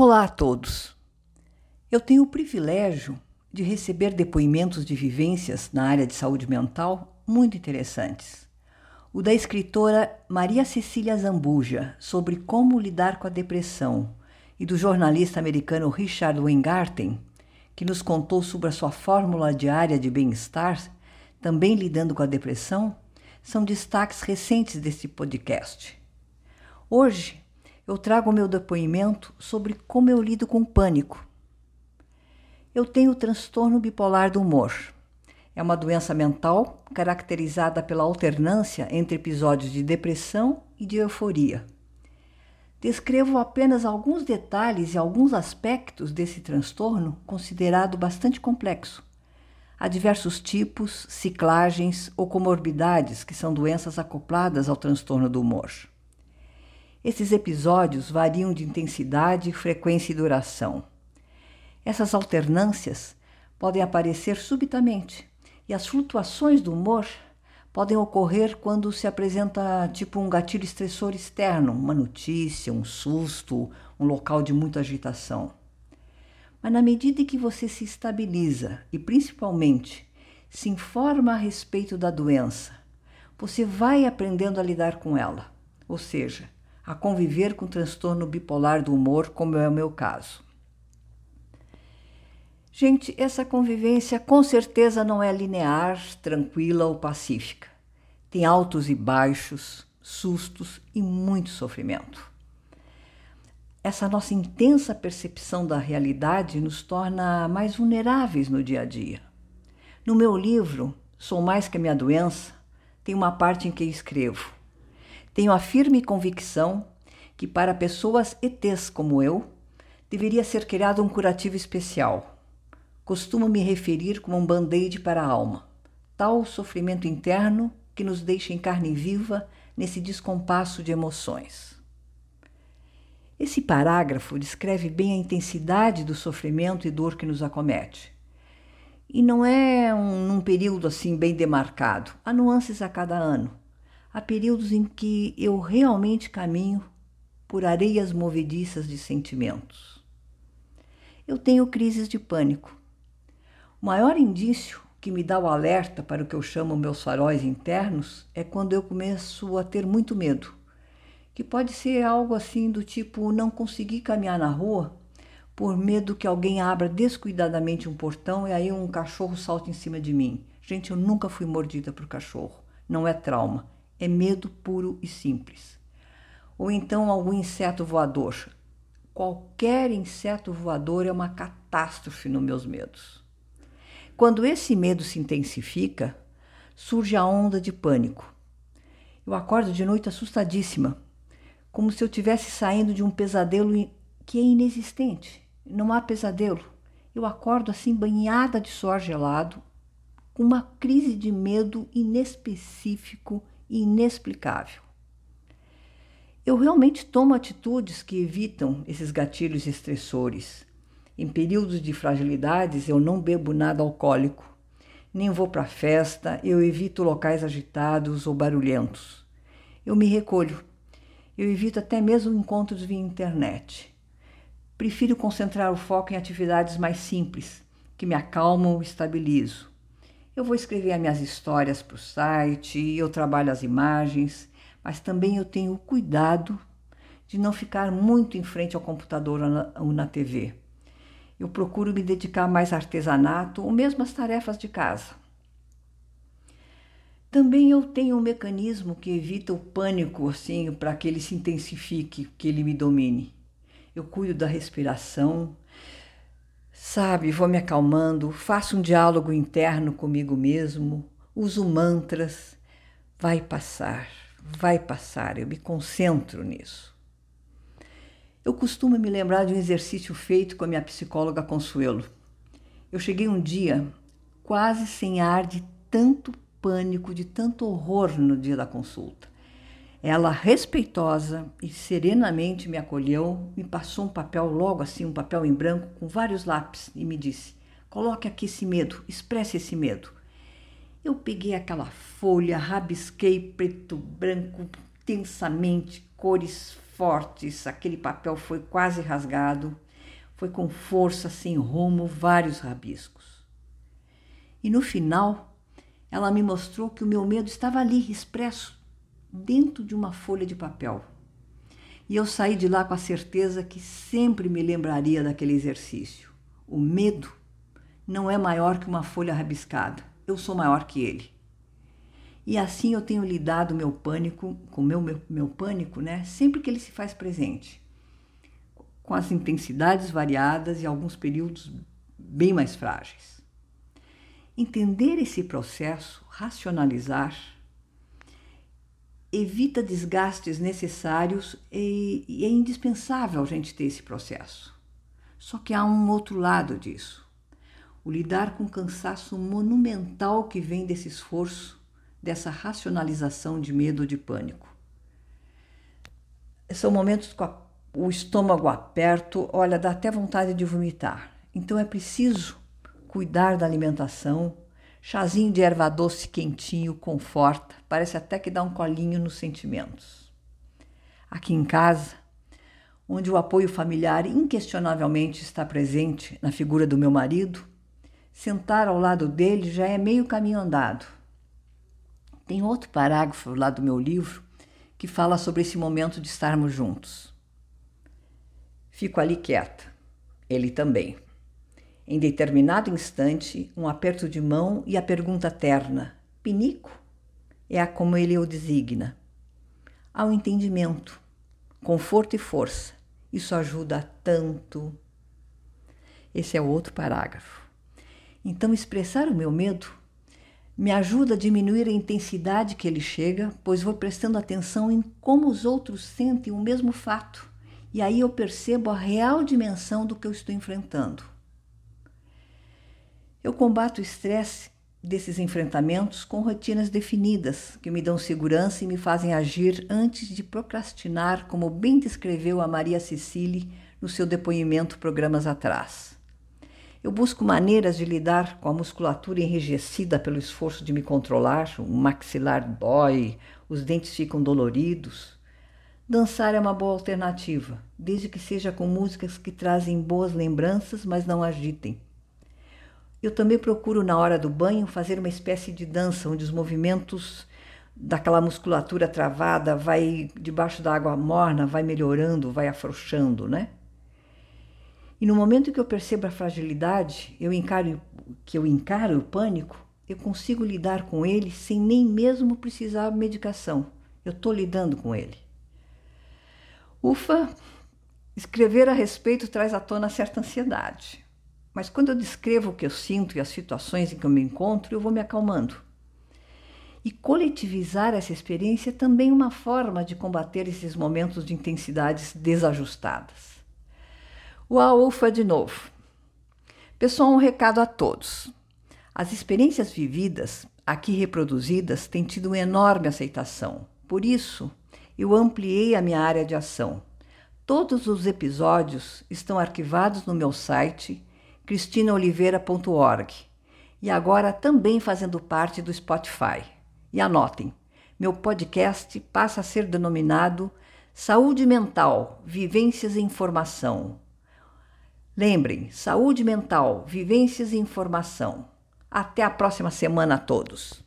Olá a todos. Eu tenho o privilégio de receber depoimentos de vivências na área de saúde mental muito interessantes. O da escritora Maria Cecília Zambuja sobre como lidar com a depressão e do jornalista americano Richard Weingarten, que nos contou sobre a sua fórmula diária de bem-estar, também lidando com a depressão, são destaques recentes deste podcast. Hoje eu trago meu depoimento sobre como eu lido com pânico. Eu tenho transtorno bipolar do humor. É uma doença mental caracterizada pela alternância entre episódios de depressão e de euforia. Descrevo apenas alguns detalhes e alguns aspectos desse transtorno, considerado bastante complexo. Há diversos tipos, ciclagens ou comorbidades que são doenças acopladas ao transtorno do humor. Esses episódios variam de intensidade, frequência e duração. Essas alternâncias podem aparecer subitamente e as flutuações do humor podem ocorrer quando se apresenta tipo um gatilho estressor externo, uma notícia, um susto, um local de muita agitação. Mas na medida em que você se estabiliza e principalmente se informa a respeito da doença, você vai aprendendo a lidar com ela. Ou seja, a conviver com transtorno bipolar do humor, como é o meu caso. Gente, essa convivência com certeza não é linear, tranquila ou pacífica. Tem altos e baixos, sustos e muito sofrimento. Essa nossa intensa percepção da realidade nos torna mais vulneráveis no dia a dia. No meu livro, Sou Mais que a Minha Doença, tem uma parte em que escrevo tenho a firme convicção que para pessoas ETs como eu, deveria ser criado um curativo especial. Costumo me referir como um band-aid para a alma, tal sofrimento interno que nos deixa em carne viva nesse descompasso de emoções. Esse parágrafo descreve bem a intensidade do sofrimento e dor que nos acomete. E não é um, num período assim bem demarcado, há nuances a cada ano há períodos em que eu realmente caminho por areias movediças de sentimentos. Eu tenho crises de pânico. O maior indício que me dá o alerta para o que eu chamo meus faróis internos é quando eu começo a ter muito medo, que pode ser algo assim do tipo não conseguir caminhar na rua por medo que alguém abra descuidadamente um portão e aí um cachorro salte em cima de mim. Gente, eu nunca fui mordida por cachorro. Não é trauma, é medo puro e simples. Ou então algum inseto voador. Qualquer inseto voador é uma catástrofe nos meus medos. Quando esse medo se intensifica, surge a onda de pânico. Eu acordo de noite assustadíssima, como se eu estivesse saindo de um pesadelo que é inexistente. Não há pesadelo. Eu acordo assim banhada de suor gelado, com uma crise de medo inespecífico inexplicável. Eu realmente tomo atitudes que evitam esses gatilhos estressores. Em períodos de fragilidades, eu não bebo nada alcoólico, nem vou para festa, eu evito locais agitados ou barulhentos. Eu me recolho. Eu evito até mesmo encontros via internet. Prefiro concentrar o foco em atividades mais simples, que me acalmam e estabilizo. Eu vou escrever as minhas histórias para o site, eu trabalho as imagens, mas também eu tenho o cuidado de não ficar muito em frente ao computador ou na, TV. Eu procuro me dedicar mais ao artesanato ou mesmo às tarefas de casa. Também eu tenho um mecanismo que evita o pânico, assim, para que ele se intensifique, que ele me domine. Eu cuido da respiração, Sabe, vou me acalmando, faço um diálogo interno comigo mesmo, uso mantras. Vai passar, vai passar, eu me concentro nisso. Eu costumo me lembrar de um exercício feito com a minha psicóloga Consuelo. Eu cheguei um dia quase sem ar de tanto pânico, de tanto horror no dia da consulta. Ela, respeitosa e serenamente, me acolheu, me passou um papel logo assim, um papel em branco com vários lápis e me disse: Coloque aqui esse medo, expresse esse medo. Eu peguei aquela folha, rabisquei preto, branco, tensamente, cores fortes, aquele papel foi quase rasgado. Foi com força, sem rumo, vários rabiscos. E no final, ela me mostrou que o meu medo estava ali, expresso, dentro de uma folha de papel. E eu saí de lá com a certeza que sempre me lembraria daquele exercício. O medo não é maior que uma folha rabiscada. Eu sou maior que ele. E assim eu tenho lidado meu pânico, com meu, meu, meu pânico, né? Sempre que ele se faz presente. Com as intensidades variadas e alguns períodos bem mais frágeis. Entender esse processo, racionalizar, evita desgastes necessários e, e é indispensável a gente ter esse processo. Só que há um outro lado disso. O lidar com o cansaço monumental que vem desse esforço, dessa racionalização de medo ou de pânico. São momentos com a, o estômago aperto, olha, dá até vontade de vomitar. Então é preciso cuidar da alimentação, Chazinho de erva doce quentinho conforta, parece até que dá um colinho nos sentimentos. Aqui em casa, onde o apoio familiar inquestionavelmente está presente na figura do meu marido, sentar ao lado dele já é meio caminho andado. Tem outro parágrafo lá do meu livro que fala sobre esse momento de estarmos juntos. Fico ali quieta, ele também. Em determinado instante, um aperto de mão e a pergunta terna: Pinico? É a como ele o designa. Há um entendimento, conforto e força. Isso ajuda tanto. Esse é o outro parágrafo. Então, expressar o meu medo me ajuda a diminuir a intensidade que ele chega, pois vou prestando atenção em como os outros sentem o mesmo fato. E aí eu percebo a real dimensão do que eu estou enfrentando. Eu combato o estresse desses enfrentamentos com rotinas definidas que me dão segurança e me fazem agir antes de procrastinar, como bem descreveu a Maria Cecília no seu depoimento programas atrás. Eu busco maneiras de lidar com a musculatura enrijecida pelo esforço de me controlar, o maxilar dói, os dentes ficam doloridos. Dançar é uma boa alternativa, desde que seja com músicas que trazem boas lembranças, mas não agitem. Eu também procuro, na hora do banho, fazer uma espécie de dança, onde os movimentos daquela musculatura travada vai debaixo da água morna, vai melhorando, vai afrouxando, né? E no momento que eu percebo a fragilidade, eu encaro que eu encaro o pânico, eu consigo lidar com ele sem nem mesmo precisar de medicação. Eu estou lidando com ele. Ufa, escrever a respeito traz à tona certa ansiedade. Mas quando eu descrevo o que eu sinto e as situações em que eu me encontro, eu vou me acalmando. E coletivizar essa experiência é também uma forma de combater esses momentos de intensidades desajustadas. Uau, ufa de novo. Pessoal, um recado a todos. As experiências vividas, aqui reproduzidas, têm tido uma enorme aceitação. Por isso, eu ampliei a minha área de ação. Todos os episódios estão arquivados no meu site cristinaoliveira.org e agora também fazendo parte do Spotify. E anotem, meu podcast passa a ser denominado Saúde Mental, Vivências e Informação. Lembrem, saúde mental, vivências e informação. Até a próxima semana a todos.